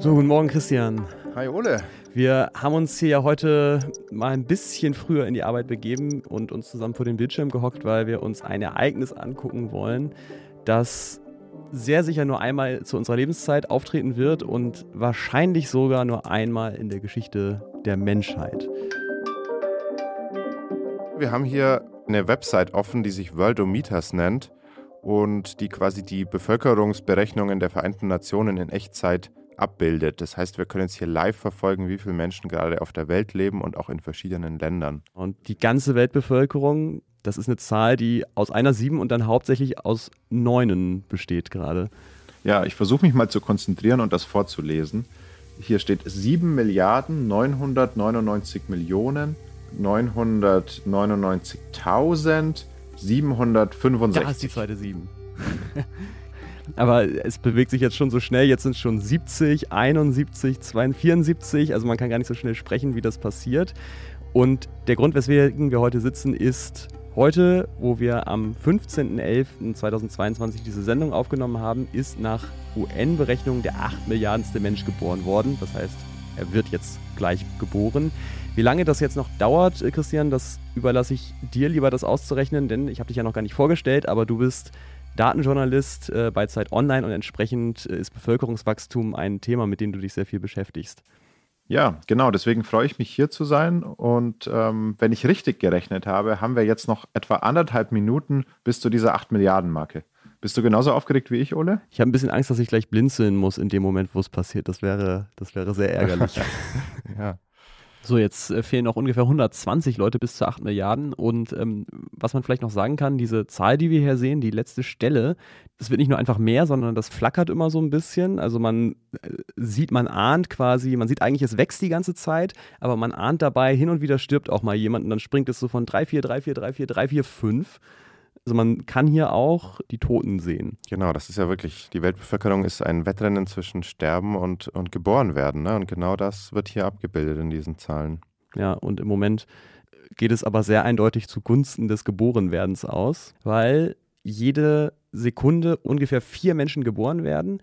So, guten Morgen, Christian. Hi, Ole. Wir haben uns hier ja heute mal ein bisschen früher in die Arbeit begeben und uns zusammen vor den Bildschirm gehockt, weil wir uns ein Ereignis angucken wollen, das sehr sicher nur einmal zu unserer Lebenszeit auftreten wird und wahrscheinlich sogar nur einmal in der Geschichte der Menschheit. Wir haben hier eine Website offen, die sich Worldometers nennt und die quasi die Bevölkerungsberechnungen der Vereinten Nationen in Echtzeit abbildet. Das heißt, wir können jetzt hier live verfolgen, wie viele Menschen gerade auf der Welt leben und auch in verschiedenen Ländern. Und die ganze Weltbevölkerung, das ist eine Zahl, die aus einer sieben und dann hauptsächlich aus neunen besteht gerade. Ja, ich versuche mich mal zu konzentrieren und das vorzulesen. Hier steht 7 Milliarden 999 Millionen 999.765. Da ist die zweite 7. Aber es bewegt sich jetzt schon so schnell. Jetzt sind es schon 70, 71, 72, 74. Also man kann gar nicht so schnell sprechen, wie das passiert. Und der Grund, weswegen wir heute sitzen, ist heute, wo wir am 15.11.2022 diese Sendung aufgenommen haben, ist nach UN-Berechnung der 8 Milliardenste Mensch geboren worden. Das heißt, er wird jetzt gleich geboren. Wie lange das jetzt noch dauert, Christian, das überlasse ich dir lieber, das auszurechnen, denn ich habe dich ja noch gar nicht vorgestellt, aber du bist Datenjournalist äh, bei Zeit Online und entsprechend äh, ist Bevölkerungswachstum ein Thema, mit dem du dich sehr viel beschäftigst. Ja, genau. Deswegen freue ich mich hier zu sein. Und ähm, wenn ich richtig gerechnet habe, haben wir jetzt noch etwa anderthalb Minuten bis zu dieser 8 Milliarden Marke. Bist du genauso aufgeregt wie ich, Ole? Ich habe ein bisschen Angst, dass ich gleich blinzeln muss in dem Moment, wo es passiert. Das wäre, das wäre sehr ärgerlich. ja. So, jetzt äh, fehlen noch ungefähr 120 Leute bis zu 8 Milliarden. Und ähm, was man vielleicht noch sagen kann, diese Zahl, die wir hier sehen, die letzte Stelle, das wird nicht nur einfach mehr, sondern das flackert immer so ein bisschen. Also man äh, sieht, man ahnt quasi, man sieht eigentlich, es wächst die ganze Zeit, aber man ahnt dabei, hin und wieder stirbt auch mal jemand und dann springt es so von 3, 4, 3, 4, 3, 4, 3, 4, 5. Also man kann hier auch die Toten sehen. Genau, das ist ja wirklich, die Weltbevölkerung ist ein Wettrennen zwischen Sterben und, und geboren werden. Ne? Und genau das wird hier abgebildet in diesen Zahlen. Ja, und im Moment geht es aber sehr eindeutig zugunsten des Geborenwerdens aus, weil jede Sekunde ungefähr vier Menschen geboren werden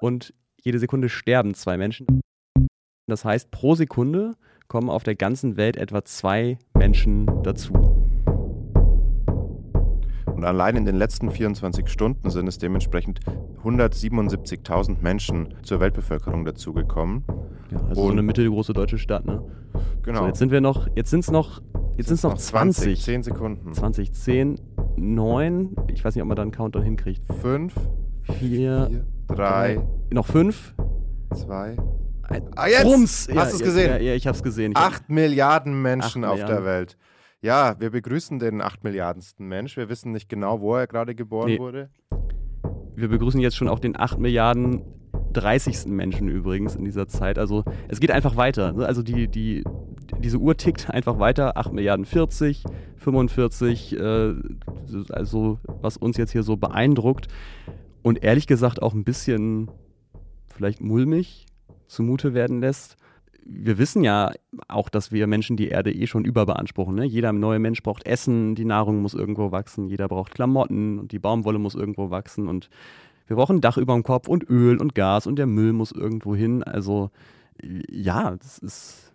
und jede Sekunde sterben zwei Menschen. Das heißt, pro Sekunde kommen auf der ganzen Welt etwa zwei Menschen dazu. Und allein in den letzten 24 Stunden sind es dementsprechend 177.000 Menschen zur Weltbevölkerung dazugekommen. Ja, also Und so eine mittelgroße deutsche Stadt, ne? Genau. So, jetzt sind wir noch, jetzt sind es noch, jetzt sind es noch 20. 20. 10 Sekunden. 20, 10, 9. Ich weiß nicht, ob man da einen Countdown hinkriegt. 5, 4, 3, noch 5, 2, Ah, jetzt! Rums. Hast ja, du es gesehen? Ja, ja, ich habe es gesehen. Ich 8 Milliarden Menschen 8 auf Milliarden. der Welt. Ja, wir begrüßen den 8 Milliardensten Mensch. Wir wissen nicht genau, wo er gerade geboren nee. wurde. Wir begrüßen jetzt schon auch den 8 Milliarden 30. Menschen übrigens in dieser Zeit. Also es geht einfach weiter. Ne? Also die, die, diese Uhr tickt einfach weiter. 8 Milliarden 40, 45, äh, also was uns jetzt hier so beeindruckt und ehrlich gesagt auch ein bisschen vielleicht mulmig zumute werden lässt wir wissen ja auch, dass wir Menschen die Erde eh schon überbeanspruchen. Ne? Jeder neue Mensch braucht Essen, die Nahrung muss irgendwo wachsen, jeder braucht Klamotten und die Baumwolle muss irgendwo wachsen und wir brauchen ein Dach über dem Kopf und Öl und Gas und der Müll muss irgendwo hin. Also ja, das ist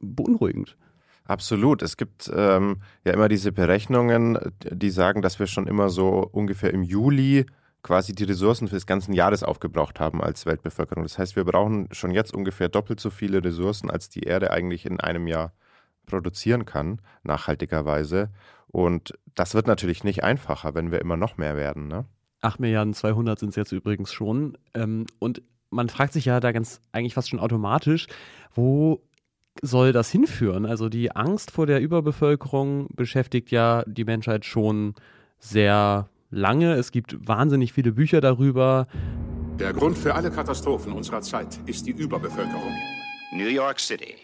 beunruhigend. Absolut. Es gibt ähm, ja immer diese Berechnungen, die sagen, dass wir schon immer so ungefähr im Juli quasi die Ressourcen für das ganze Jahres aufgebraucht haben als Weltbevölkerung. Das heißt, wir brauchen schon jetzt ungefähr doppelt so viele Ressourcen, als die Erde eigentlich in einem Jahr produzieren kann, nachhaltigerweise. Und das wird natürlich nicht einfacher, wenn wir immer noch mehr werden. Ne? 8 Milliarden 200 sind es jetzt übrigens schon. Ähm, und man fragt sich ja da ganz eigentlich fast schon automatisch, wo soll das hinführen? Also die Angst vor der Überbevölkerung beschäftigt ja die Menschheit schon sehr lange. Es gibt wahnsinnig viele Bücher darüber. Der Grund für alle Katastrophen unserer Zeit ist die Überbevölkerung. New York City.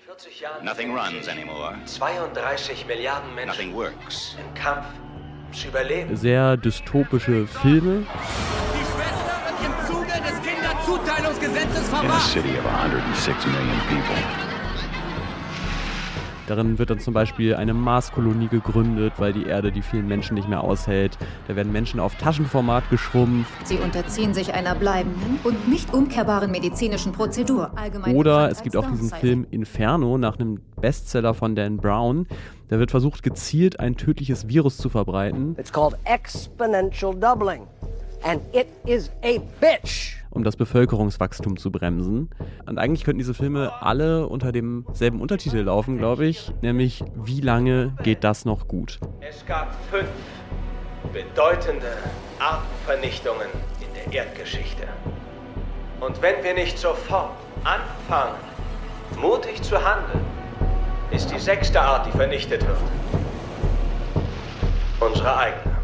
Nothing runs anymore. 32 Milliarden Menschen. Nothing works. Im Kampf zu überleben. Sehr dystopische Filme. Die Schwester wird im Zuge des Kinderzuteilungsgesetzes verwacht. In a city of 106 million people. Darin wird dann zum Beispiel eine Marskolonie gegründet, weil die Erde die vielen Menschen nicht mehr aushält. Da werden Menschen auf Taschenformat geschrumpft. Sie unterziehen sich einer bleibenden und nicht umkehrbaren medizinischen Prozedur. Allgemein Oder es gibt auch diesen Film Inferno nach einem Bestseller von Dan Brown. Da wird versucht, gezielt ein tödliches Virus zu verbreiten. It's called exponential doubling. And it is a bitch. Um das Bevölkerungswachstum zu bremsen. Und eigentlich könnten diese Filme alle unter demselben Untertitel laufen, glaube ich, nämlich Wie lange geht das noch gut? Es gab fünf bedeutende Artenvernichtungen in der Erdgeschichte. Und wenn wir nicht sofort anfangen, mutig zu handeln, ist die sechste Art, die vernichtet wird. Unsere eigene.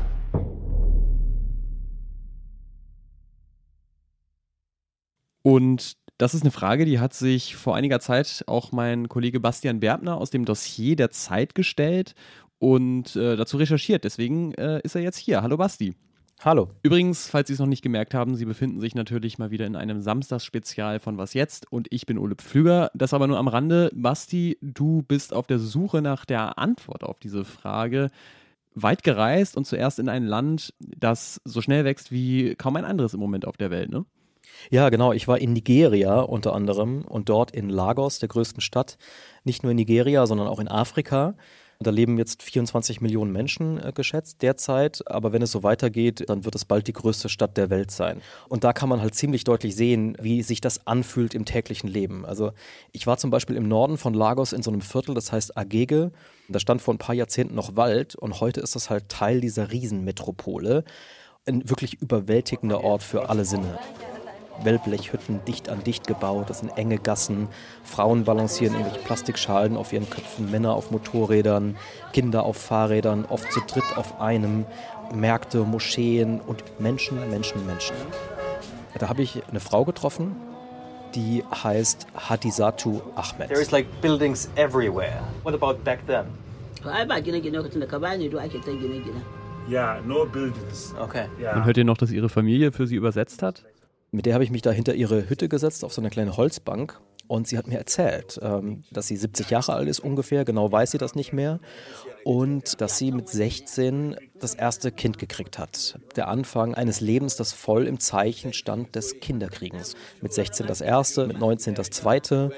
Und das ist eine Frage, die hat sich vor einiger Zeit auch mein Kollege Bastian Berbner aus dem Dossier der Zeit gestellt und äh, dazu recherchiert. Deswegen äh, ist er jetzt hier. Hallo Basti. Hallo. Übrigens, falls Sie es noch nicht gemerkt haben, Sie befinden sich natürlich mal wieder in einem Samstagsspezial von Was jetzt und ich bin Ole Pflüger. Das aber nur am Rande. Basti, du bist auf der Suche nach der Antwort auf diese Frage weit gereist und zuerst in ein Land, das so schnell wächst wie kaum ein anderes im Moment auf der Welt, ne? Ja, genau. Ich war in Nigeria unter anderem und dort in Lagos, der größten Stadt. Nicht nur in Nigeria, sondern auch in Afrika. Da leben jetzt 24 Millionen Menschen äh, geschätzt derzeit, aber wenn es so weitergeht, dann wird es bald die größte Stadt der Welt sein. Und da kann man halt ziemlich deutlich sehen, wie sich das anfühlt im täglichen Leben. Also ich war zum Beispiel im Norden von Lagos in so einem Viertel, das heißt Agege. Da stand vor ein paar Jahrzehnten noch Wald und heute ist das halt Teil dieser Riesenmetropole. Ein wirklich überwältigender Ort für alle Sinne. Wellblechhütten dicht an dicht gebaut, das sind enge Gassen, Frauen balancieren irgendwelche Plastikschalen auf ihren Köpfen, Männer auf Motorrädern, Kinder auf Fahrrädern, oft zu dritt auf einem, Märkte, Moscheen und Menschen, Menschen, Menschen. Da habe ich eine Frau getroffen, die heißt Hadisatu Ahmed. There is like buildings everywhere. What about back then? Yeah, no buildings. Okay. Yeah. Man hört ihr noch, dass ihre Familie für sie übersetzt hat? Mit der habe ich mich da hinter ihre Hütte gesetzt, auf so eine kleine Holzbank. Und sie hat mir erzählt, ähm, dass sie 70 Jahre alt ist ungefähr, genau weiß sie das nicht mehr. Und dass sie mit 16 das erste Kind gekriegt hat. Der Anfang eines Lebens, das voll im Zeichen stand des Kinderkriegens. Mit 16 das erste, mit 19 das zweite.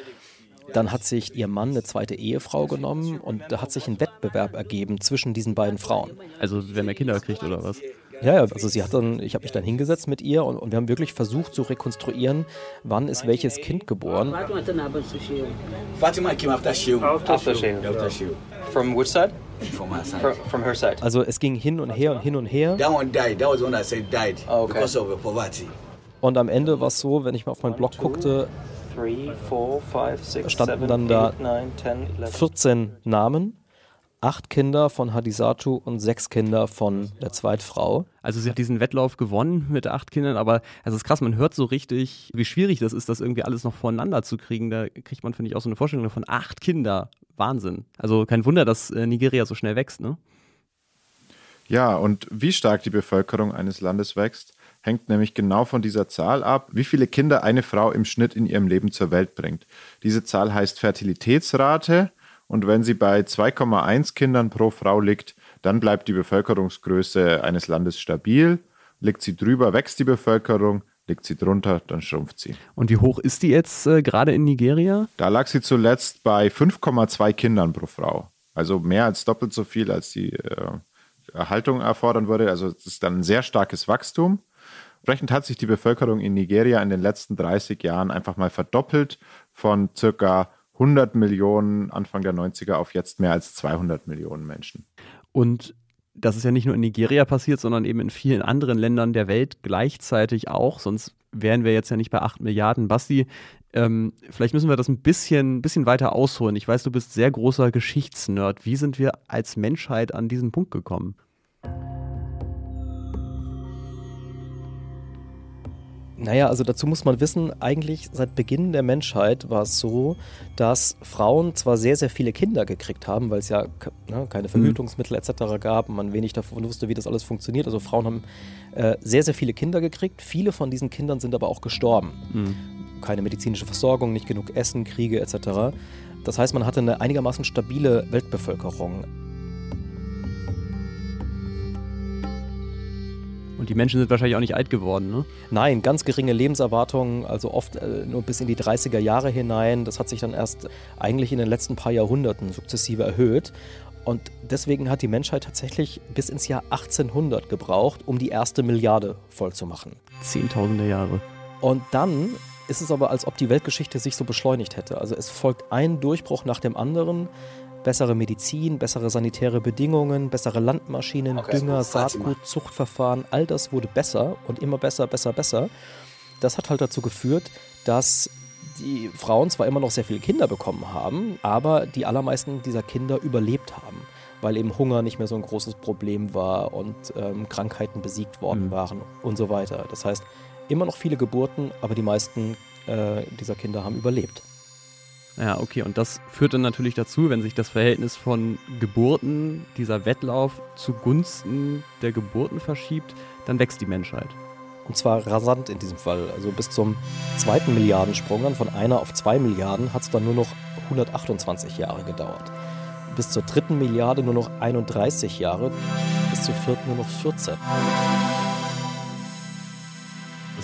Dann hat sich ihr Mann eine zweite Ehefrau genommen und da hat sich ein Wettbewerb ergeben zwischen diesen beiden Frauen. Also wer mehr Kinder kriegt oder was? Ja, ja, also sie hat dann, ich habe mich dann hingesetzt mit ihr und, und, wir haben wirklich versucht zu rekonstruieren, wann ist welches Kind geboren. Fatima came after Shehu. After Shehu. After Shehu. From which side? From her side. From, from her side. Also es ging hin und her und hin und her. That one died. That was the one that said died Oh, okay. because of the poverty. Und am Ende war es so, wenn ich mal auf meinen Blog guckte, Six, standen dann da eight, nine, 10, 11. 14 Namen, acht Kinder von Hadisatu und sechs Kinder von der Zweitfrau. Also sie hat diesen Wettlauf gewonnen mit acht Kindern, aber es ist krass, man hört so richtig, wie schwierig das ist, das irgendwie alles noch voneinander zu kriegen. Da kriegt man, finde ich, auch so eine Vorstellung von acht Kinder. Wahnsinn. Also kein Wunder, dass äh, Nigeria so schnell wächst, ne? Ja, und wie stark die Bevölkerung eines Landes wächst, hängt nämlich genau von dieser Zahl ab, wie viele Kinder eine Frau im Schnitt in ihrem Leben zur Welt bringt. Diese Zahl heißt Fertilitätsrate und wenn sie bei 2,1 Kindern pro Frau liegt, dann bleibt die Bevölkerungsgröße eines Landes stabil. Liegt sie drüber, wächst die Bevölkerung. Liegt sie drunter, dann schrumpft sie. Und wie hoch ist die jetzt äh, gerade in Nigeria? Da lag sie zuletzt bei 5,2 Kindern pro Frau. Also mehr als doppelt so viel, als die äh, Erhaltung erfordern würde. Also es ist dann ein sehr starkes Wachstum. Entsprechend hat sich die Bevölkerung in Nigeria in den letzten 30 Jahren einfach mal verdoppelt von circa 100 Millionen Anfang der 90er auf jetzt mehr als 200 Millionen Menschen. Und das ist ja nicht nur in Nigeria passiert, sondern eben in vielen anderen Ländern der Welt gleichzeitig auch. Sonst wären wir jetzt ja nicht bei 8 Milliarden. Basti, ähm, vielleicht müssen wir das ein bisschen, bisschen weiter ausholen. Ich weiß, du bist sehr großer Geschichtsnerd. Wie sind wir als Menschheit an diesen Punkt gekommen? Naja, also dazu muss man wissen, eigentlich seit Beginn der Menschheit war es so, dass Frauen zwar sehr, sehr viele Kinder gekriegt haben, weil es ja ne, keine Verhütungsmittel etc. gab und man wenig davon wusste, wie das alles funktioniert. Also Frauen haben äh, sehr, sehr viele Kinder gekriegt. Viele von diesen Kindern sind aber auch gestorben. Mhm. Keine medizinische Versorgung, nicht genug Essen, Kriege etc. Das heißt, man hatte eine einigermaßen stabile Weltbevölkerung. Und die Menschen sind wahrscheinlich auch nicht alt geworden, ne? Nein, ganz geringe Lebenserwartungen, also oft äh, nur bis in die 30er Jahre hinein. Das hat sich dann erst eigentlich in den letzten paar Jahrhunderten sukzessive erhöht. Und deswegen hat die Menschheit tatsächlich bis ins Jahr 1800 gebraucht, um die erste Milliarde voll zu machen. Zehntausende Jahre. Und dann ist es aber, als ob die Weltgeschichte sich so beschleunigt hätte. Also es folgt ein Durchbruch nach dem anderen. Bessere Medizin, bessere sanitäre Bedingungen, bessere Landmaschinen, Okay, Dünger. Saatgut, Zuchtverfahren, all das wurde besser und immer besser, besser, besser. Das hat halt dazu geführt, dass die Frauen zwar immer noch sehr viele Kinder bekommen haben, aber die allermeisten dieser Kinder überlebt haben, weil eben Hunger nicht mehr so ein großes Problem war und ähm, Krankheiten besiegt worden Mhm. waren und so weiter. Das heißt, immer noch viele Geburten, aber die meisten äh, dieser Kinder haben überlebt. Ja, okay, und das führt dann natürlich dazu, wenn sich das Verhältnis von Geburten, dieser Wettlauf zugunsten der Geburten verschiebt, dann wächst die Menschheit. Und zwar rasant in diesem Fall. Also bis zum zweiten Milliardensprung, dann von einer auf zwei Milliarden, hat es dann nur noch 128 Jahre gedauert. Bis zur dritten Milliarde nur noch 31 Jahre, bis zur vierten nur noch 14.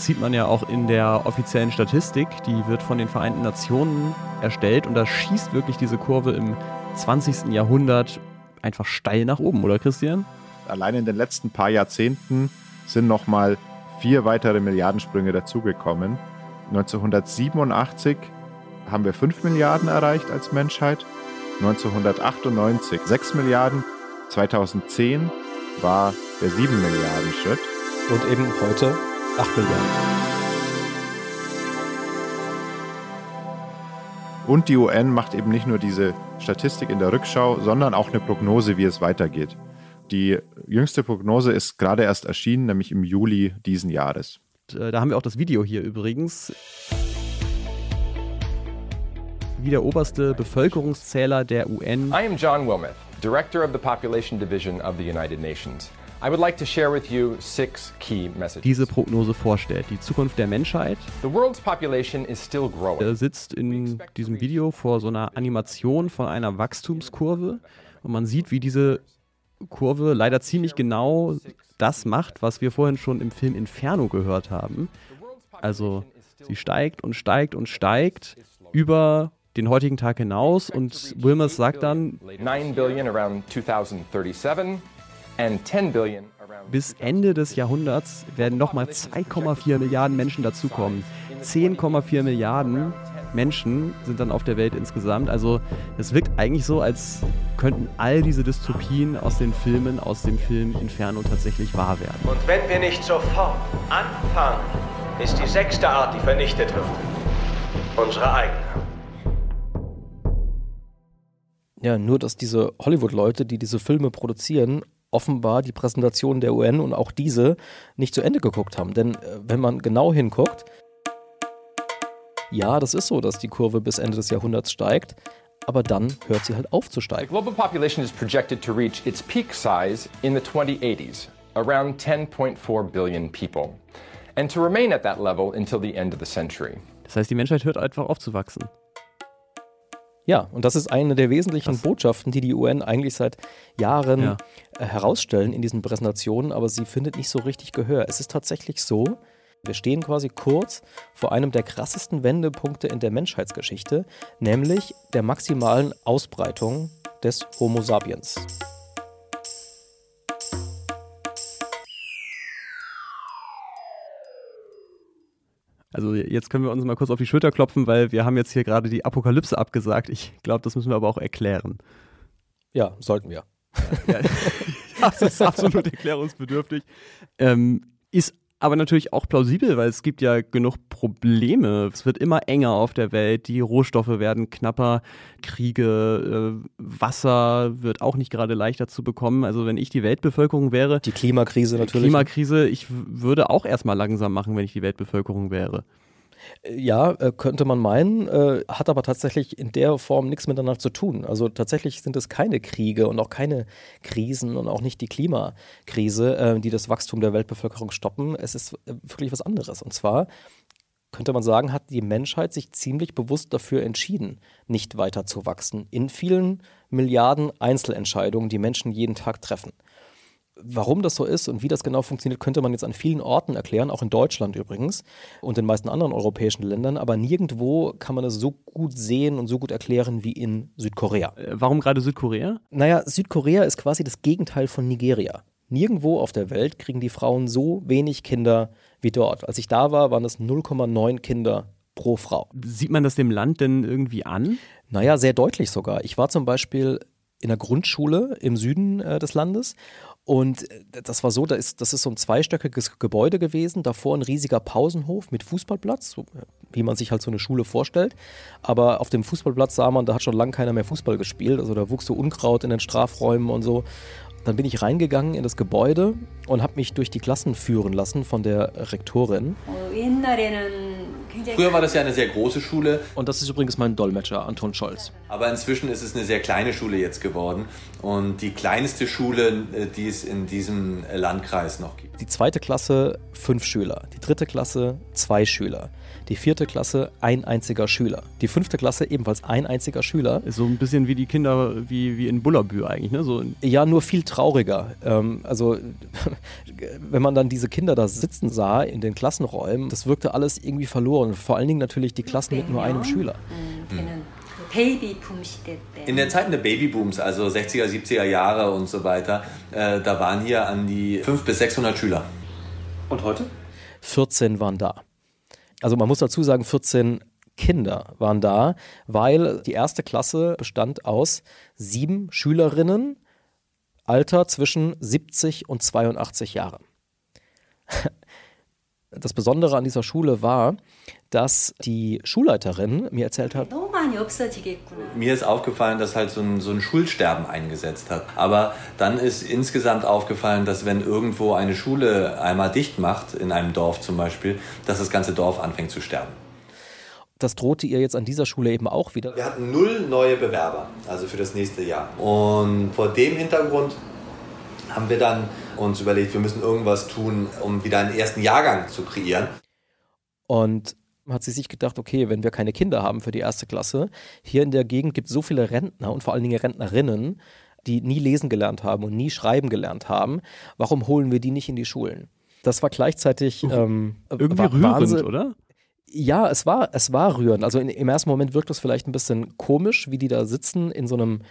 Das sieht man ja auch in der offiziellen Statistik, die wird von den Vereinten Nationen erstellt und da schießt wirklich diese Kurve im 20. Jahrhundert einfach steil nach oben, oder Christian? Allein in den letzten paar Jahrzehnten sind nochmal vier weitere Milliardensprünge dazugekommen. 1987 haben wir 5 Milliarden erreicht als Menschheit, 1998 6 Milliarden, 2010 war der 7 Milliarden Schritt. Und eben heute 8 Milliarden. Und die UN macht eben nicht nur diese Statistik in der Rückschau, sondern auch eine Prognose, wie es weitergeht. Die jüngste Prognose ist gerade erst erschienen, nämlich im Juli diesen Jahres. Äh, Da haben wir auch das Video hier übrigens. Wie der oberste Bevölkerungszähler der UN I am John Wilmeth, Director of the Population Division of the United Nations. I would like to share with you six key messages. diese Prognose vorstellt. Die Zukunft der Menschheit The world's population is still growing. Er sitzt in diesem Video vor so einer Animation von einer Wachstumskurve und man sieht, wie diese Kurve leider ziemlich genau das macht, was wir vorhin schon im Film Inferno gehört haben. Also sie steigt und steigt und steigt über den heutigen Tag hinaus und Wilmers sagt dann, 9 billion around 2037 and 10 billion around bis Ende des Jahrhunderts werden nochmal 2,4 Milliarden Menschen dazukommen. 10,4 Milliarden Menschen sind dann auf der Welt insgesamt. Also es wirkt eigentlich so, als könnten all diese Dystopien aus den Filmen, aus dem Film Inferno tatsächlich wahr werden. Und wenn wir nicht sofort anfangen, ist die sechste Art, die vernichtet wird. Unsere eigene. Ja, nur dass diese Hollywood-Leute, die diese Filme produzieren, offenbar die Präsentation der UN und auch diese nicht zu Ende geguckt haben. Denn äh, wenn man genau hinguckt, ja, das ist so, dass die Kurve bis Ende des Jahrhunderts steigt, aber dann hört sie halt auf zu The steigen. global population is projected to reach its peak size in the 2080s, around 10.4 billion people, and to remain at that level until the end of the century. Das heißt, die Menschheit hört einfach auf zu wachsen. Ja, und das ist eine der wesentlichen Botschaften, die die UN eigentlich seit Jahren Ja. äh, herausstellen in diesen Präsentationen, aber sie findet nicht so richtig Gehör. Es ist tatsächlich so, wir stehen quasi kurz vor einem der krassesten Wendepunkte in der Menschheitsgeschichte, nämlich der maximalen Ausbreitung des Homo sapiens. Also jetzt können wir uns mal kurz auf die Schulter klopfen, weil wir haben jetzt hier gerade die Apokalypse abgesagt. Ich glaube, das müssen wir aber auch erklären. Ja, sollten wir. Ja, das ist absolut erklärungsbedürftig. Ähm, ist aber natürlich auch plausibel, weil es gibt ja genug Probleme. Es wird immer enger auf der Welt, die Rohstoffe werden knapper, Kriege, äh, Wasser wird auch nicht gerade leichter zu bekommen. Also wenn ich die Weltbevölkerung wäre, Die Klimakrise natürlich. Klimakrise, ich würde auch erstmal langsam machen, wenn ich die Weltbevölkerung wäre. Ja, äh, könnte man meinen, äh, hat aber tatsächlich in der Form nichts miteinander zu tun. Also tatsächlich sind es keine Kriege und auch keine Krisen und auch nicht die Klimakrise, äh, die das Wachstum der Weltbevölkerung stoppen. Es ist äh, wirklich was anderes. Und zwar könnte man sagen, hat die Menschheit sich ziemlich bewusst dafür entschieden, nicht weiter zu wachsen. In vielen Milliarden Einzelentscheidungen, die Menschen jeden Tag treffen. Warum das so ist und wie das genau funktioniert, könnte man jetzt an vielen Orten erklären, auch in Deutschland übrigens und in den meisten anderen europäischen Ländern, aber nirgendwo kann man es so gut sehen und so gut erklären wie in Südkorea. Äh, warum gerade Südkorea? Naja, Südkorea ist quasi das Gegenteil von Nigeria. Nirgendwo auf der Welt kriegen die Frauen so wenig Kinder wie dort. Als ich da war, waren es 0,9 Kinder pro Frau. Sieht man das dem Land denn irgendwie an? Naja, sehr deutlich sogar. Ich war zum Beispiel in der Grundschule im Süden äh, des Landes und äh, das war so, da ist, das ist so ein zweistöckiges Gebäude gewesen, davor ein riesiger Pausenhof mit Fußballplatz, wie man sich halt so eine Schule vorstellt. Aber auf dem Fußballplatz sah man, da hat schon lange keiner mehr Fußball gespielt. Also da wuchs so Unkraut in den Strafräumen und so. Dann bin ich reingegangen in das Gebäude und habe mich durch die Klassen führen lassen von der Rektorin. Früher war das ja eine sehr große Schule. Und das ist übrigens mein Dolmetscher, Anton Scholz. Aber inzwischen ist es eine sehr kleine Schule jetzt geworden. Und die kleinste Schule, äh, die es in diesem Landkreis noch gibt. Die zweite Klasse fünf Schüler, die dritte Klasse zwei Schüler, die vierte Klasse ein einziger Schüler, die fünfte Klasse ebenfalls ein einziger Schüler. So ein bisschen wie die Kinder wie, wie in Bullerbü eigentlich, ne? So ja, nur viel trauriger. Ähm, also wenn man dann diese Kinder da sitzen sah in den Klassenräumen, das wirkte alles irgendwie verloren. Vor allen Dingen natürlich die Klassen mit nur einem Schüler. Mhm. In der Zeit der Babybooms, also 60er, 70er Jahre und so weiter, äh, da waren hier an die 500 bis 600 Schüler. Und heute? 14 waren da. Also man muss dazu sagen, 14 Kinder waren da, weil die erste Klasse bestand aus sieben Schülerinnen, Alter zwischen 70 und 82 Jahren. Das Besondere an dieser Schule war, dass die Schulleiterin mir erzählt hat, mir ist aufgefallen, dass halt so ein, so ein Schulsterben eingesetzt hat. Aber dann ist insgesamt aufgefallen, dass wenn irgendwo eine Schule einmal dicht macht, in einem Dorf zum Beispiel, dass das ganze Dorf anfängt zu sterben. Das drohte ihr jetzt an dieser Schule eben auch wieder. Wir hatten null neue Bewerber, also für das nächste Jahr. Und vor dem Hintergrund haben wir dann uns überlegt, wir müssen irgendwas tun, um wieder einen ersten Jahrgang zu kreieren. Und hat sie sich gedacht, okay, wenn wir keine Kinder haben für die erste Klasse, hier in der Gegend gibt es so viele Rentner und vor allen Dingen Rentnerinnen, die nie lesen gelernt haben und nie schreiben gelernt haben, warum holen wir die nicht in die Schulen? Das war gleichzeitig ähm, irgendwie war rührend, Wahnsinn. oder? Ja, es war, es war rührend. Also in, im ersten Moment wirkt es vielleicht ein bisschen komisch, wie die da sitzen in so einem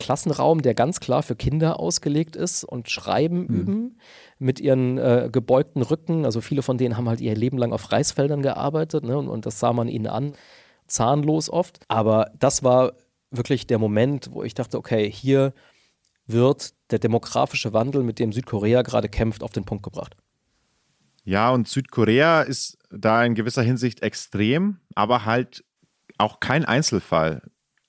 Klassenraum, der ganz klar für Kinder ausgelegt ist und Schreiben mhm. üben mit ihren äh, gebeugten Rücken. Also viele von denen haben halt ihr Leben lang auf Reisfeldern gearbeitet ne? und, und das sah man ihnen an, zahnlos oft. Aber das war wirklich der Moment, wo ich dachte, okay, hier wird der demografische Wandel, mit dem Südkorea gerade kämpft, auf den Punkt gebracht. Ja, und Südkorea ist da in gewisser Hinsicht extrem, aber halt auch kein Einzelfall.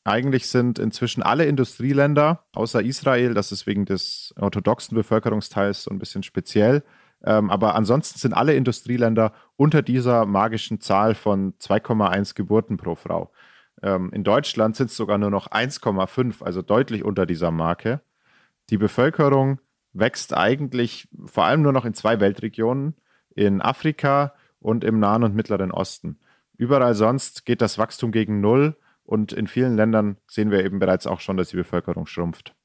Eigentlich sind inzwischen alle Industrieländer, außer Israel, das ist wegen des orthodoxen Bevölkerungsteils so ein bisschen speziell, ähm, aber ansonsten sind alle Industrieländer unter dieser magischen Zahl von 2,1 Geburten pro Frau. Ähm, in Deutschland sind es sogar nur noch 1,5, also deutlich unter dieser Marke. Die Bevölkerung wächst eigentlich vor allem nur noch in zwei Weltregionen, in Afrika und im Nahen und Mittleren Osten. Überall sonst geht das Wachstum gegen Null und in vielen Ländern sehen wir eben bereits auch schon, dass die Bevölkerung schrumpft.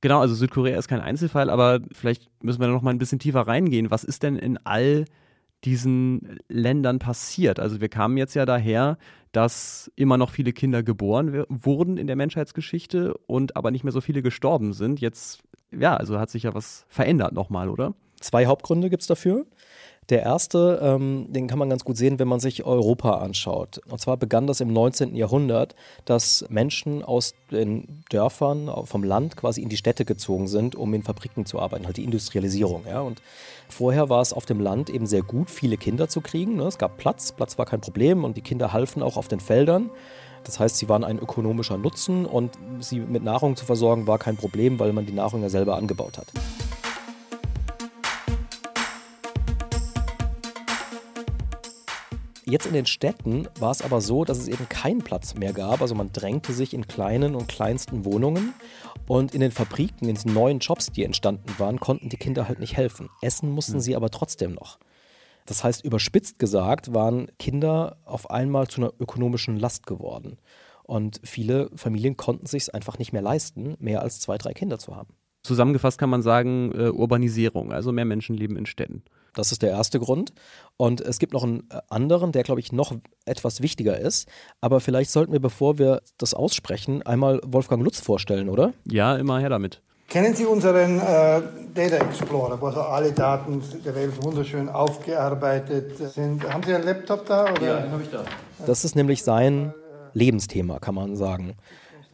Genau, also Südkorea ist kein Einzelfall, aber vielleicht müssen wir noch mal ein bisschen tiefer reingehen. Was ist denn in all diesen Ländern passiert? Also wir kamen jetzt ja daher, dass immer noch viele Kinder geboren wurden in der Menschheitsgeschichte und aber nicht mehr so viele gestorben sind. Jetzt, ja, also hat sich ja was verändert nochmal, oder? Zwei Hauptgründe gibt es dafür. Der erste, ähm, den kann man ganz gut sehen, wenn man sich Europa anschaut. Und zwar begann das im 19. Jahrhundert, dass Menschen aus den Dörfern vom Land quasi in die Städte gezogen sind, um in Fabriken zu arbeiten, halt die Industrialisierung. Ja? Und vorher war es auf dem Land eben sehr gut, viele Kinder zu kriegen. Ne? Es gab Platz, Platz war kein Problem und die Kinder halfen auch auf den Feldern. Das heißt, sie waren ein ökonomischer Nutzen und sie mit Nahrung zu versorgen war kein Problem, weil man die Nahrung ja selber angebaut hat. Jetzt in den Städten war es aber so, dass es eben keinen Platz mehr gab. Also man drängte sich in kleinen und kleinsten Wohnungen. Und in den Fabriken, in den neuen Jobs, die entstanden waren, konnten die Kinder halt nicht helfen. Essen mussten hm. sie aber trotzdem noch. Das heißt, überspitzt gesagt, waren Kinder auf einmal zu einer ökonomischen Last geworden. Und viele Familien konnten sich einfach nicht mehr leisten, mehr als zwei, drei Kinder zu haben. Zusammengefasst kann man sagen, äh, Urbanisierung, also mehr Menschen leben in Städten. Das ist der erste Grund. Und es gibt noch einen äh, anderen, der, glaube ich, noch etwas wichtiger ist. Aber vielleicht sollten wir, bevor wir das aussprechen, einmal Wolfgang Lutz vorstellen, oder? Ja, immer her damit. Kennen Sie unseren äh, Data Explorer, wo also alle Daten der Welt wunderschön aufgearbeitet sind? Haben Sie einen Laptop da? Oder? Ja, den habe ich da. Das ist nämlich sein Lebensthema, kann man sagen.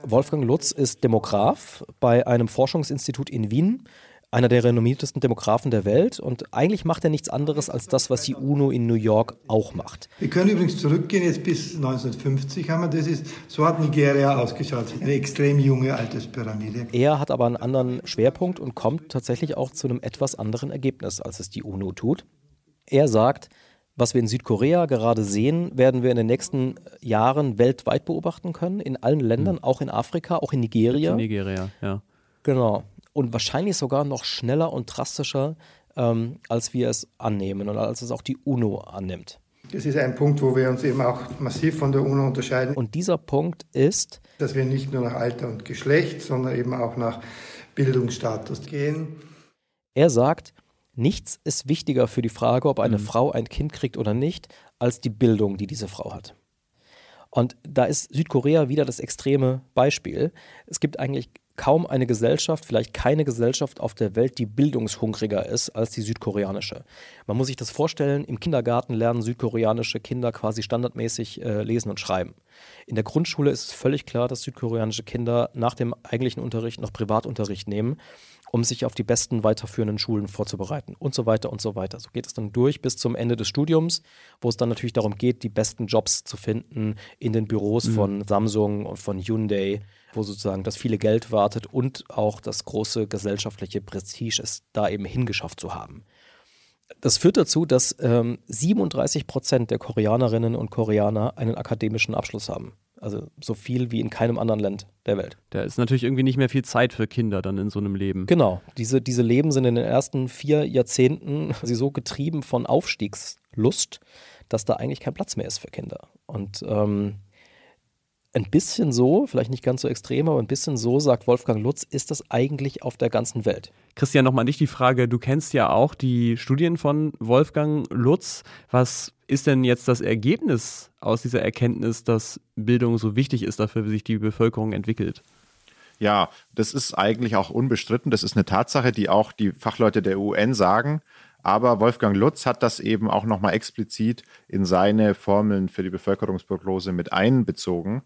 Wolfgang Lutz ist Demograf bei einem Forschungsinstitut in Wien, einer der renommiertesten Demografen der Welt. Und eigentlich macht er nichts anderes als das, was die UNO in New York auch macht. Wir können übrigens zurückgehen, jetzt bis 1950 haben wir das. Ist, so hat Nigeria ausgeschaut. Eine extrem junge Alterspyramide. Er hat aber einen anderen Schwerpunkt und kommt tatsächlich auch zu einem etwas anderen Ergebnis, als es die UNO tut. Er sagt, was wir in Südkorea gerade sehen, werden wir in den nächsten Jahren weltweit beobachten können, in allen Ländern, mhm. auch in Afrika, auch in Nigeria. In Nigeria, ja. Genau. Und wahrscheinlich sogar noch schneller und drastischer, ähm, als wir es annehmen und als es auch die UNO annimmt. Das ist ein Punkt, wo wir uns eben auch massiv von der UNO unterscheiden. Und dieser Punkt ist, dass wir nicht nur nach Alter und Geschlecht, sondern eben auch nach Bildungsstatus gehen. Er sagt, Nichts ist wichtiger für die Frage, ob eine mhm. Frau ein Kind kriegt oder nicht, als die Bildung, die diese Frau hat. Und da ist Südkorea wieder das extreme Beispiel. Es gibt eigentlich kaum eine Gesellschaft, vielleicht keine Gesellschaft auf der Welt, die bildungshungriger ist als die südkoreanische. Man muss sich das vorstellen, im Kindergarten lernen südkoreanische Kinder quasi standardmäßig äh, lesen und schreiben. In der Grundschule ist es völlig klar, dass südkoreanische Kinder nach dem eigentlichen Unterricht noch Privatunterricht nehmen um sich auf die besten weiterführenden Schulen vorzubereiten und so weiter und so weiter. So geht es dann durch bis zum Ende des Studiums, wo es dann natürlich darum geht, die besten Jobs zu finden in den Büros mhm. von Samsung und von Hyundai, wo sozusagen das viele Geld wartet und auch das große gesellschaftliche Prestige ist, da eben hingeschafft zu haben. Das führt dazu, dass ähm, 37 Prozent der Koreanerinnen und Koreaner einen akademischen Abschluss haben. Also so viel wie in keinem anderen Land der Welt. Da ist natürlich irgendwie nicht mehr viel Zeit für Kinder dann in so einem Leben. Genau. Diese, diese Leben sind in den ersten vier Jahrzehnten sie so getrieben von Aufstiegslust, dass da eigentlich kein Platz mehr ist für Kinder. Und ähm, ein bisschen so, vielleicht nicht ganz so extrem, aber ein bisschen so, sagt Wolfgang Lutz, ist das eigentlich auf der ganzen Welt. Christian, nochmal nicht die Frage, du kennst ja auch die Studien von Wolfgang Lutz. Was ist denn jetzt das Ergebnis aus dieser Erkenntnis, dass Bildung so wichtig ist dafür, wie sich die Bevölkerung entwickelt? Ja, das ist eigentlich auch unbestritten. Das ist eine Tatsache, die auch die Fachleute der UN sagen. Aber Wolfgang Lutz hat das eben auch nochmal explizit in seine Formeln für die Bevölkerungsprognose mit einbezogen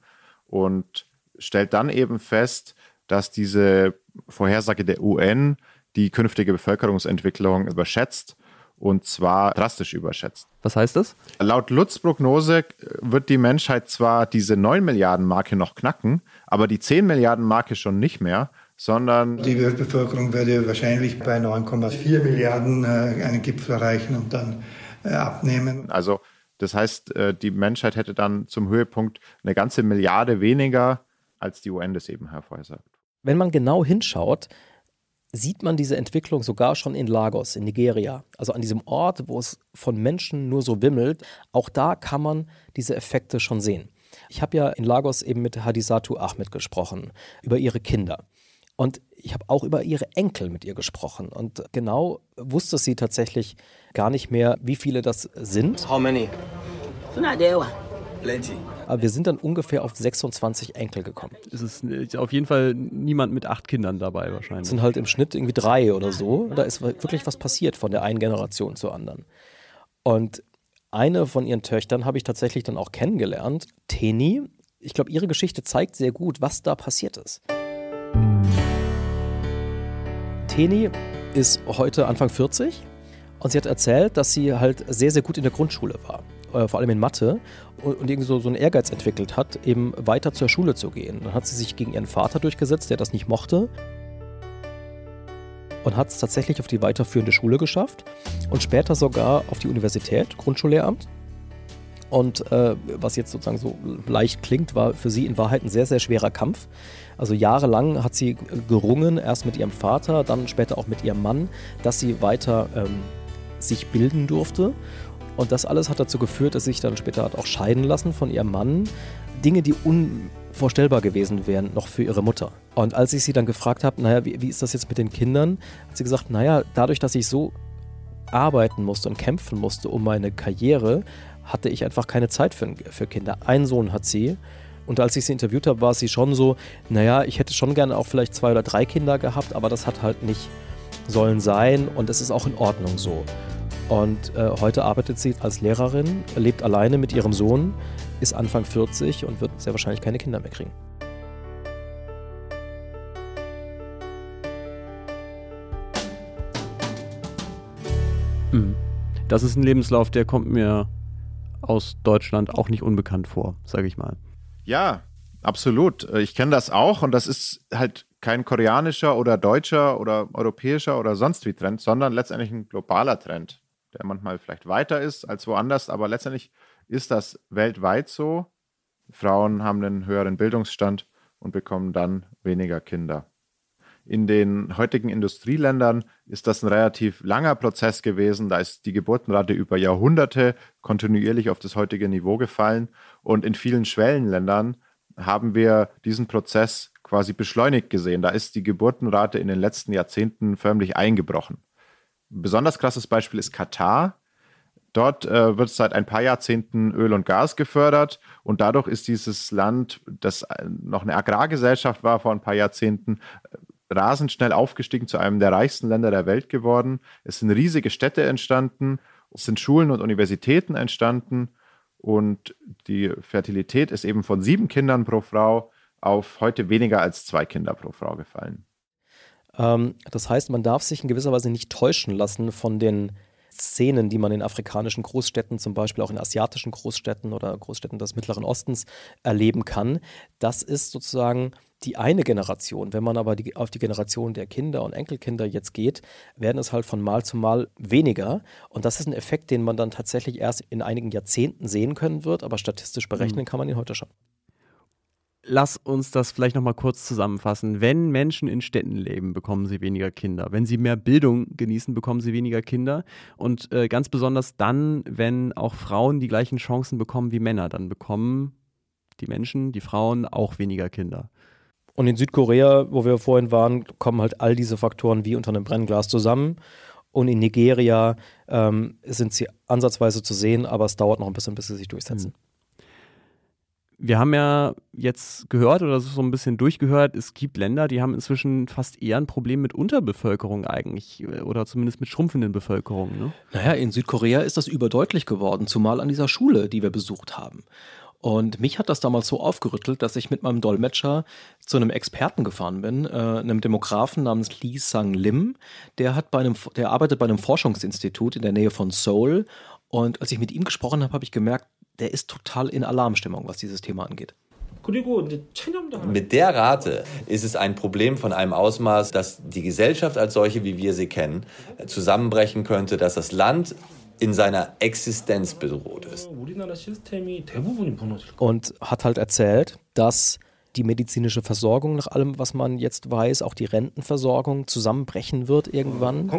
und stellt dann eben fest, dass diese Vorhersage der UN die künftige Bevölkerungsentwicklung überschätzt und zwar drastisch überschätzt. Was heißt das? Laut Lutz Prognose wird die Menschheit zwar diese 9 Milliarden Marke noch knacken, aber die 10 Milliarden Marke schon nicht mehr, sondern die Weltbevölkerung würde wahrscheinlich bei 9,4 Milliarden äh, einen Gipfel erreichen und dann äh, abnehmen. Also das heißt, äh, die Menschheit hätte dann zum Höhepunkt eine ganze Milliarde weniger, als die UN das eben hervorhersagt. Wenn man genau hinschaut, sieht man diese Entwicklung sogar schon in Lagos, in Nigeria. Also an diesem Ort, wo es von Menschen nur so wimmelt. Auch da kann man diese Effekte schon sehen. Ich habe ja in Lagos eben mit Hadisatu Ahmed gesprochen, über ihre Kinder. Und ich habe auch über ihre Enkel mit ihr gesprochen. Und genau wusste sie tatsächlich gar nicht mehr, wie viele das sind. How many? Plenty. Aber wir sind dann ungefähr auf 26 Enkel gekommen. Es ist auf jeden Fall niemand mit acht Kindern dabei wahrscheinlich. Es sind halt im Schnitt irgendwie drei oder so. Da ist wirklich was passiert von der einen Generation zur anderen. Und eine von ihren Töchtern habe ich tatsächlich dann auch kennengelernt, Teni. Ich glaube, ihre Geschichte zeigt sehr gut, was da passiert ist. Teni ist heute Anfang 40 und sie hat erzählt, dass sie halt sehr, sehr gut in der Grundschule war. Äh, vor allem in Mathe, und, irgendwie so, so einen Ehrgeiz entwickelt hat, eben weiter zur Schule zu gehen. Dann hat sie sich gegen ihren Vater durchgesetzt, der das nicht mochte. Und hat es tatsächlich auf die weiterführende Schule geschafft und später sogar auf die Universität, Grundschullehramt. Und äh, was jetzt sozusagen so leicht klingt, war für sie in Wahrheit ein sehr, sehr schwerer Kampf. Also jahrelang hat sie gerungen, erst mit ihrem Vater, dann später auch mit ihrem Mann, dass sie weiter ähm, sich bilden durfte Und das alles hat dazu geführt, dass sie sich dann später hat auch scheiden lassen von ihrem Mann. Dinge, die unvorstellbar gewesen wären, noch für ihre Mutter. Und als ich sie dann gefragt habe, naja, wie, wie ist das jetzt mit den Kindern, hat sie gesagt, naja, dadurch, dass ich so arbeiten musste und kämpfen musste um meine Karriere, hatte ich einfach keine Zeit für, für Kinder. Einen Sohn hat sie. Und als ich sie interviewt habe, war sie schon so, naja, ich hätte schon gerne auch vielleicht zwei oder drei Kinder gehabt, aber das hat halt nicht sollen sein und es ist auch in Ordnung so. Und äh, heute arbeitet sie als Lehrerin, lebt alleine mit ihrem Sohn, ist Anfang 40 und wird sehr wahrscheinlich keine Kinder mehr kriegen. Mhm. Das ist ein Lebenslauf, der kommt mir aus Deutschland auch nicht unbekannt vor, sage ich mal. Ja, absolut. Ich kenne das auch und das ist halt kein koreanischer oder deutscher oder europäischer oder sonst wie Trend, sondern letztendlich ein globaler Trend, der manchmal vielleicht weiter ist als woanders, aber letztendlich ist das weltweit so. Frauen haben einen höheren Bildungsstand und bekommen dann weniger Kinder. In den heutigen Industrieländern ist das ein relativ langer Prozess gewesen. Da ist die Geburtenrate über Jahrhunderte kontinuierlich auf das heutige Niveau gefallen. Und in vielen Schwellenländern haben wir diesen Prozess quasi beschleunigt gesehen. Da ist die Geburtenrate in den letzten Jahrzehnten förmlich eingebrochen. Besonders krasses Beispiel ist Katar. Dort äh, wird seit ein paar Jahrzehnten Öl und Gas gefördert und dadurch ist dieses Land, das äh, noch eine Agrargesellschaft war vor ein paar Jahrzehnten, rasend schnell aufgestiegen zu einem der reichsten Länder der Welt geworden. Es sind riesige Städte entstanden, es sind Schulen und Universitäten entstanden und die Fertilität ist eben von sieben Kindern pro Frau auf heute weniger als zwei Kinder pro Frau gefallen. Ähm, das heißt, man darf sich in gewisser Weise nicht täuschen lassen von den Szenen, die man in afrikanischen Großstädten, zum Beispiel auch in asiatischen Großstädten oder Großstädten des Mittleren Ostens erleben kann. Das ist sozusagen die eine Generation. Wenn man aber die, auf die Generation der Kinder und Enkelkinder jetzt geht, werden es halt von Mal zu Mal weniger. Und das ist ein Effekt, den man dann tatsächlich erst in einigen Jahrzehnten sehen können wird, aber statistisch berechnen mhm. kann man ihn heute schon. Lass uns das vielleicht nochmal kurz zusammenfassen. Wenn Menschen in Städten leben, bekommen sie weniger Kinder. Wenn sie mehr Bildung genießen, bekommen sie weniger Kinder. Und äh, ganz besonders dann, wenn auch Frauen die gleichen Chancen bekommen wie Männer, dann bekommen die Menschen, die Frauen auch weniger Kinder. Und in Südkorea, wo wir vorhin waren, kommen halt all diese Faktoren wie unter einem Brennglas zusammen. Und in Nigeria ähm, sind sie ansatzweise zu sehen, aber es dauert noch ein bisschen, bis sie sich durchsetzen. Mhm. Wir haben ja jetzt gehört oder so ein bisschen durchgehört, es gibt Länder, die haben inzwischen fast eher ein Problem mit Unterbevölkerung eigentlich oder zumindest mit schrumpfenden Bevölkerungen. Ne? Naja, in Südkorea ist das überdeutlich geworden, zumal an dieser Schule, die wir besucht haben. Und mich hat das damals so aufgerüttelt, dass ich mit meinem Dolmetscher zu einem Experten gefahren bin, äh, einem Demografen namens Lee Sang Lim. Der, hat bei einem, der arbeitet bei einem Forschungsinstitut in der Nähe von Seoul. Und als ich mit ihm gesprochen habe, habe ich gemerkt, der ist total in Alarmstimmung, was dieses Thema angeht. Mit der Rate ist es ein Problem von einem Ausmaß, dass die Gesellschaft als solche, wie wir sie kennen, zusammenbrechen könnte, dass das Land in seiner Existenz bedroht ist. Und hat halt erzählt, dass die medizinische Versorgung, nach allem, was man jetzt weiß, auch die Rentenversorgung zusammenbrechen wird irgendwann.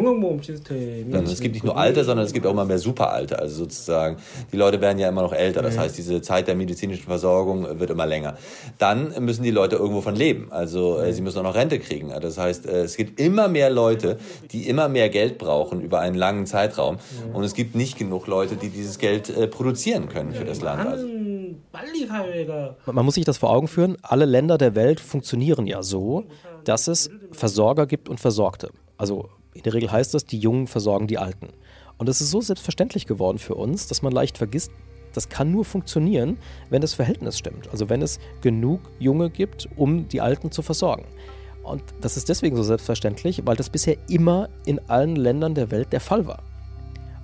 Also es gibt nicht nur Alter, sondern es gibt auch immer mehr Superalter. Also sozusagen, die Leute werden ja immer noch älter. Das heißt, diese Zeit der medizinischen Versorgung wird immer länger. Dann müssen die Leute irgendwo von leben. Also äh, sie müssen auch noch Rente kriegen. Das heißt, äh, es gibt immer mehr Leute, die immer mehr Geld brauchen über einen langen Zeitraum. Und es gibt nicht genug Leute, die dieses Geld äh, produzieren können für das Land. Also. Man muss sich das vor Augen führen. Alle Länder der Welt funktionieren ja so, dass es Versorger gibt und Versorgte. Also in der Regel heißt das, die Jungen versorgen die Alten. Und es ist so selbstverständlich geworden für uns, dass man leicht vergisst, das kann nur funktionieren, wenn das Verhältnis stimmt. Also wenn es genug Junge gibt, um die Alten zu versorgen. Und das ist deswegen so selbstverständlich, weil das bisher immer in allen Ländern der Welt der Fall war.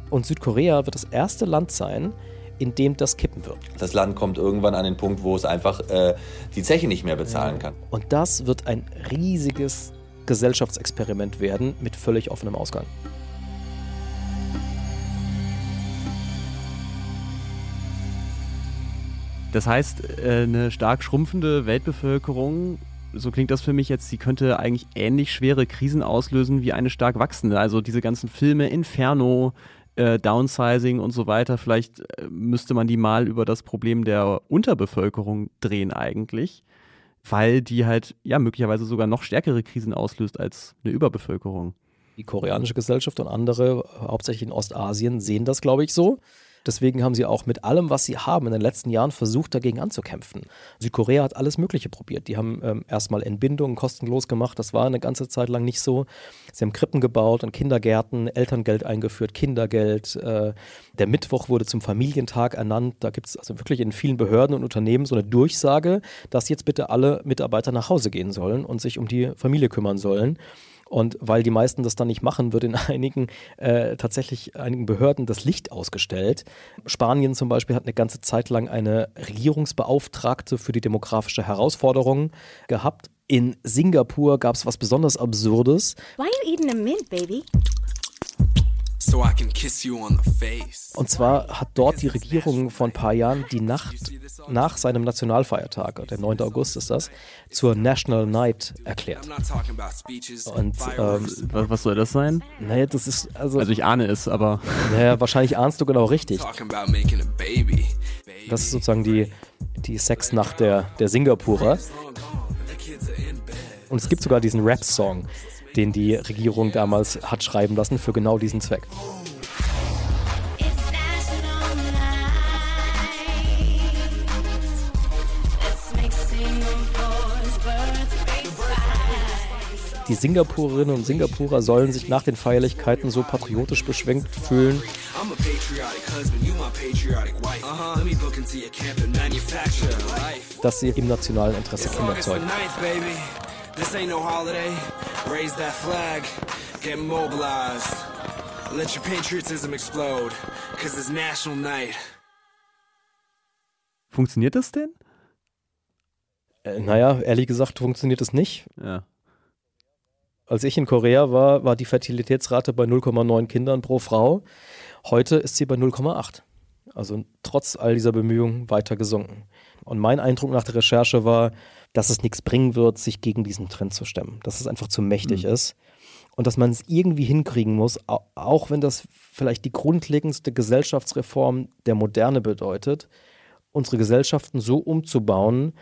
Und Südkorea wird das erste Land sein, in dem das kippen wird. Das Land kommt irgendwann an den Punkt, wo es einfach äh, die Zeche nicht mehr bezahlen kann. Und das wird ein riesiges Gesellschaftsexperiment werden mit völlig offenem Ausgang. Das heißt, äh, eine stark schrumpfende Weltbevölkerung, so klingt das für mich jetzt, sie könnte eigentlich ähnlich schwere Krisen auslösen wie eine stark wachsende. Also diese ganzen Filme, Inferno, äh, Downsizing und so weiter. Vielleicht äh, müsste man die mal über das Problem der Unterbevölkerung drehen eigentlich, weil die halt ja möglicherweise sogar noch stärkere Krisen auslöst als eine Überbevölkerung. Die koreanische Gesellschaft und andere, hauptsächlich in Ostasien, sehen das, glaube ich, so. Deswegen haben sie auch mit allem, was sie haben, in den letzten Jahren versucht, dagegen anzukämpfen. Südkorea hat alles Mögliche probiert. Die haben ähm, erstmal Entbindungen kostenlos gemacht. Das war eine ganze Zeit lang nicht so. Sie haben Krippen gebaut und Kindergärten, Elterngeld eingeführt, Kindergeld. Äh, der Mittwoch wurde zum Familientag ernannt. Da gibt es also wirklich in vielen Behörden und Unternehmen so eine Durchsage, dass jetzt bitte alle Mitarbeiter nach Hause gehen sollen und sich um die Familie kümmern sollen. Und weil die meisten das dann nicht machen, wird in einigen äh, tatsächlich einigen Behörden das Licht ausgestellt. Spanien zum Beispiel hat eine ganze Zeit lang eine Regierungsbeauftragte für die demografische Herausforderung gehabt. In Singapur gab es was besonders Absurdes. Why are you eating a mint, baby? So Und zwar hat dort die Regierung vor ein paar Jahren die Nacht nach seinem Nationalfeiertag, der 9. August ist das, zur National Night erklärt. Und ähm, was soll das sein? Naja, das ist also. Also ich ahne es, aber. Naja, wahrscheinlich ahnst du genau richtig. Das ist sozusagen die, die Sexnacht der, der Singapurer. Und es gibt sogar diesen Rap-Song den die Regierung damals hat schreiben lassen für genau diesen Zweck. Die Singapurerinnen und Singapurer sollen sich nach den Feierlichkeiten so patriotisch beschwingt fühlen, dass sie im nationalen Interesse Kinder zeugen. This ain't no holiday. Raise that flag. Get mobilized. Let your patriotism explode. Cause it's National Night. Funktioniert das denn? Äh, naja, ehrlich gesagt funktioniert es nicht. Ja. Als ich in Korea war, war die Fertilitätsrate bei 0,9 Kindern pro Frau. Heute ist sie bei 0,8. Also trotz all dieser Bemühungen weiter gesunken. Und mein Eindruck nach der Recherche war, dass es nichts bringen wird, sich gegen diesen Trend zu stemmen, dass es einfach zu mächtig mhm. ist und dass man es irgendwie hinkriegen muss, auch wenn das vielleicht die grundlegendste Gesellschaftsreform der Moderne bedeutet, unsere Gesellschaften so umzubauen,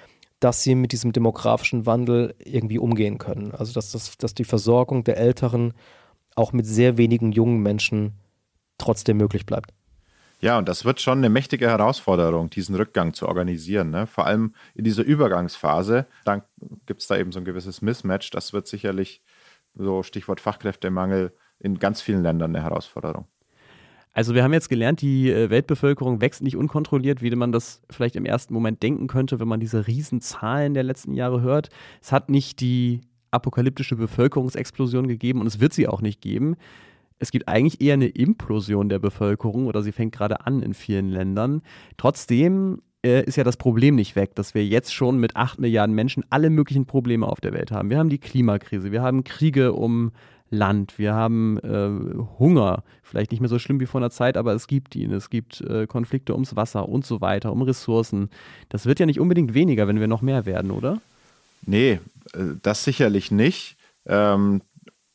dass sie mit diesem demografischen Wandel irgendwie umgehen können. Also dass, das, dass die Versorgung der Älteren auch mit sehr wenigen jungen Menschen trotzdem möglich bleibt. Ja, und das wird schon eine mächtige Herausforderung, diesen Rückgang zu organisieren. Ne? Vor allem in dieser Übergangsphase, dann gibt es da eben so ein gewisses Mismatch. Das wird sicherlich, so Stichwort Fachkräftemangel, in ganz vielen Ländern eine Herausforderung. Also wir haben jetzt gelernt, die äh, Weltbevölkerung wächst nicht unkontrolliert, wie man das vielleicht im ersten Moment denken könnte, wenn man diese Riesenzahlen der letzten Jahre hört. Es hat nicht die apokalyptische Bevölkerungsexplosion gegeben und es wird sie auch nicht geben es gibt eigentlich eher eine Implosion der Bevölkerung oder sie fängt gerade an in vielen Ländern. Trotzdem äh, ist ja das Problem nicht weg, dass wir jetzt schon mit acht Milliarden Menschen alle möglichen Probleme auf der Welt haben. Wir haben die Klimakrise, wir haben Kriege um Land, wir haben äh, Hunger, vielleicht nicht mehr so schlimm wie vor einer Zeit, aber es gibt ihn. Es gibt äh, Konflikte ums Wasser und so weiter, um Ressourcen. Das wird ja nicht unbedingt weniger, wenn wir noch mehr werden, oder? Nee, äh, das sicherlich nicht. Ähm,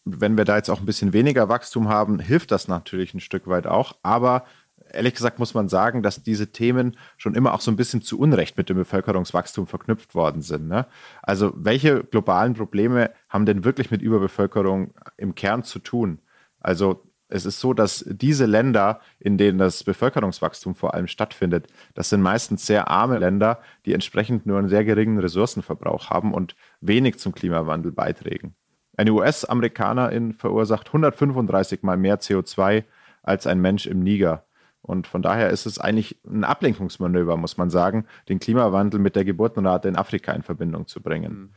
wenn wir da jetzt auch ein bisschen weniger Wachstum haben, hilft das natürlich ein Stück weit auch. Aber ehrlich gesagt muss man sagen, dass diese Themen schon immer auch so ein bisschen zu Unrecht mit dem Bevölkerungswachstum verknüpft worden sind. Ne? Also welche globalen Probleme haben denn wirklich mit Überbevölkerung im Kern zu tun? Also es ist so, dass diese Länder, in denen das Bevölkerungswachstum vor allem stattfindet, das sind meistens sehr arme Länder, die entsprechend nur einen sehr geringen Ressourcenverbrauch haben und wenig zum Klimawandel beitragen. Eine US-Amerikanerin verursacht 135 mal mehr CO2 als ein Mensch im Niger. Und von daher ist es eigentlich ein Ablenkungsmanöver, muss man sagen, den Klimawandel mit der Geburtenrate in Afrika in Verbindung zu bringen. Mhm.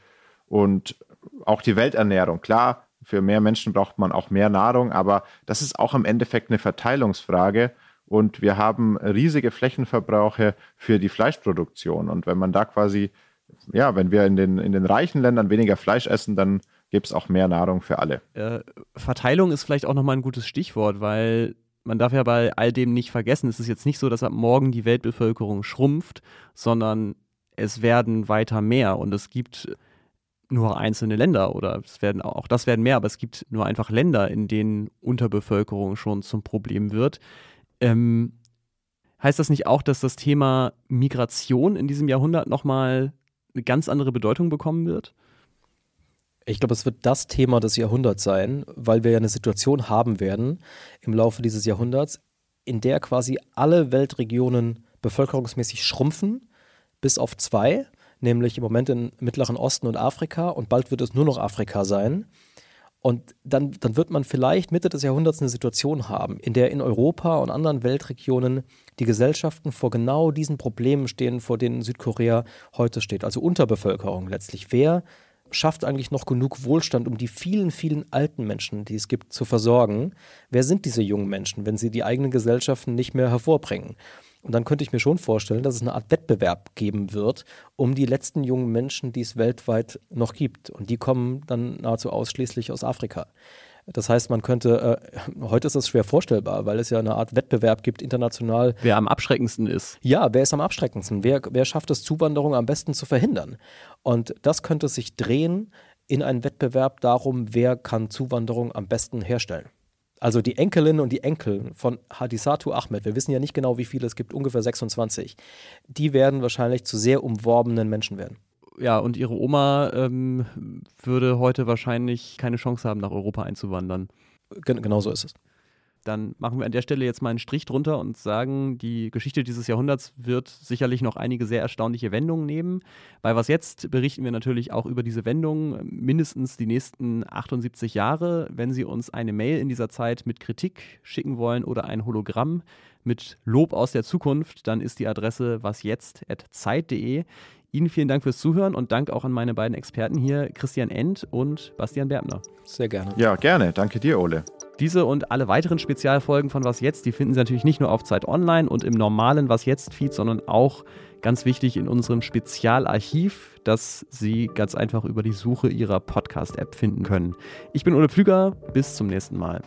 Und auch die Welternährung, klar, für mehr Menschen braucht man auch mehr Nahrung, aber das ist auch im Endeffekt eine Verteilungsfrage. Und wir haben riesige Flächenverbrauche für die Fleischproduktion. Und wenn man da quasi, ja, wenn wir in den, in den reichen Ländern weniger Fleisch essen, dann gibt es auch mehr Nahrung für alle. Äh, Verteilung ist vielleicht auch nochmal ein gutes Stichwort, weil man darf ja bei all dem nicht vergessen, es ist jetzt nicht so, dass ab morgen die Weltbevölkerung schrumpft, sondern es werden weiter mehr und es gibt nur einzelne Länder oder es werden auch das werden mehr, aber es gibt nur einfach Länder, in denen Unterbevölkerung schon zum Problem wird. Ähm, heißt das nicht auch, dass das Thema Migration in diesem Jahrhundert nochmal eine ganz andere Bedeutung bekommen wird? Ich glaube, es wird das Thema des Jahrhunderts sein, weil wir ja eine Situation haben werden im Laufe dieses Jahrhunderts, in der quasi alle Weltregionen bevölkerungsmäßig schrumpfen, bis auf zwei, nämlich im Moment im Mittleren Osten und Afrika und bald wird es nur noch Afrika sein. Und dann, dann wird man vielleicht Mitte des Jahrhunderts eine Situation haben, in der in Europa und anderen Weltregionen die Gesellschaften vor genau diesen Problemen stehen, vor denen Südkorea heute steht. Also Unterbevölkerung letztlich. Wer schafft eigentlich noch genug Wohlstand, um die vielen, vielen alten Menschen, die es gibt, zu versorgen? Wer sind diese jungen Menschen, wenn sie die eigenen Gesellschaften nicht mehr hervorbringen? Und dann könnte ich mir schon vorstellen, dass es eine Art Wettbewerb geben wird um die letzten jungen Menschen, die es weltweit noch gibt. Und die kommen dann nahezu ausschließlich aus Afrika. Das heißt, man könnte, äh, heute ist das schwer vorstellbar, weil es ja eine Art Wettbewerb gibt international. Wer am abschreckendsten ist. Ja, wer ist am abschreckendsten? Wer, wer schafft es, Zuwanderung am besten zu verhindern? Und das könnte sich drehen in einen Wettbewerb darum, wer kann Zuwanderung am besten herstellen. Also die Enkelinnen und die Enkel von Hadisatu Ahmed, wir wissen ja nicht genau, wie viele es gibt, ungefähr 26, die werden wahrscheinlich zu sehr umworbenen Menschen werden ja, und ihre Oma ähm, würde heute wahrscheinlich keine Chance haben, nach Europa einzuwandern. Gen genau so ist es. Dann machen wir an der Stelle jetzt mal einen Strich drunter und sagen, die Geschichte dieses Jahrhunderts wird sicherlich noch einige sehr erstaunliche Wendungen nehmen. Bei Was Jetzt berichten wir natürlich auch über diese Wendungen mindestens die nächsten 78 Jahre. Wenn Sie uns eine Mail in dieser Zeit mit Kritik schicken wollen oder ein Hologramm mit Lob aus der Zukunft, dann ist die Adresse wasjetzt.zeit.de. Ihnen vielen Dank fürs Zuhören und Dank auch an meine beiden Experten hier, Christian End und Bastian Berbner. Sehr gerne. Ja, gerne. Danke dir, Ole. Diese und alle weiteren Spezialfolgen von Was Jetzt, die finden Sie natürlich nicht nur auf Zeit Online und im normalen Was Jetzt-Feed, sondern auch ganz wichtig in unserem Spezialarchiv, das Sie ganz einfach über die Suche Ihrer Podcast-App finden können. Ich bin Ole Pflüger, bis zum nächsten Mal.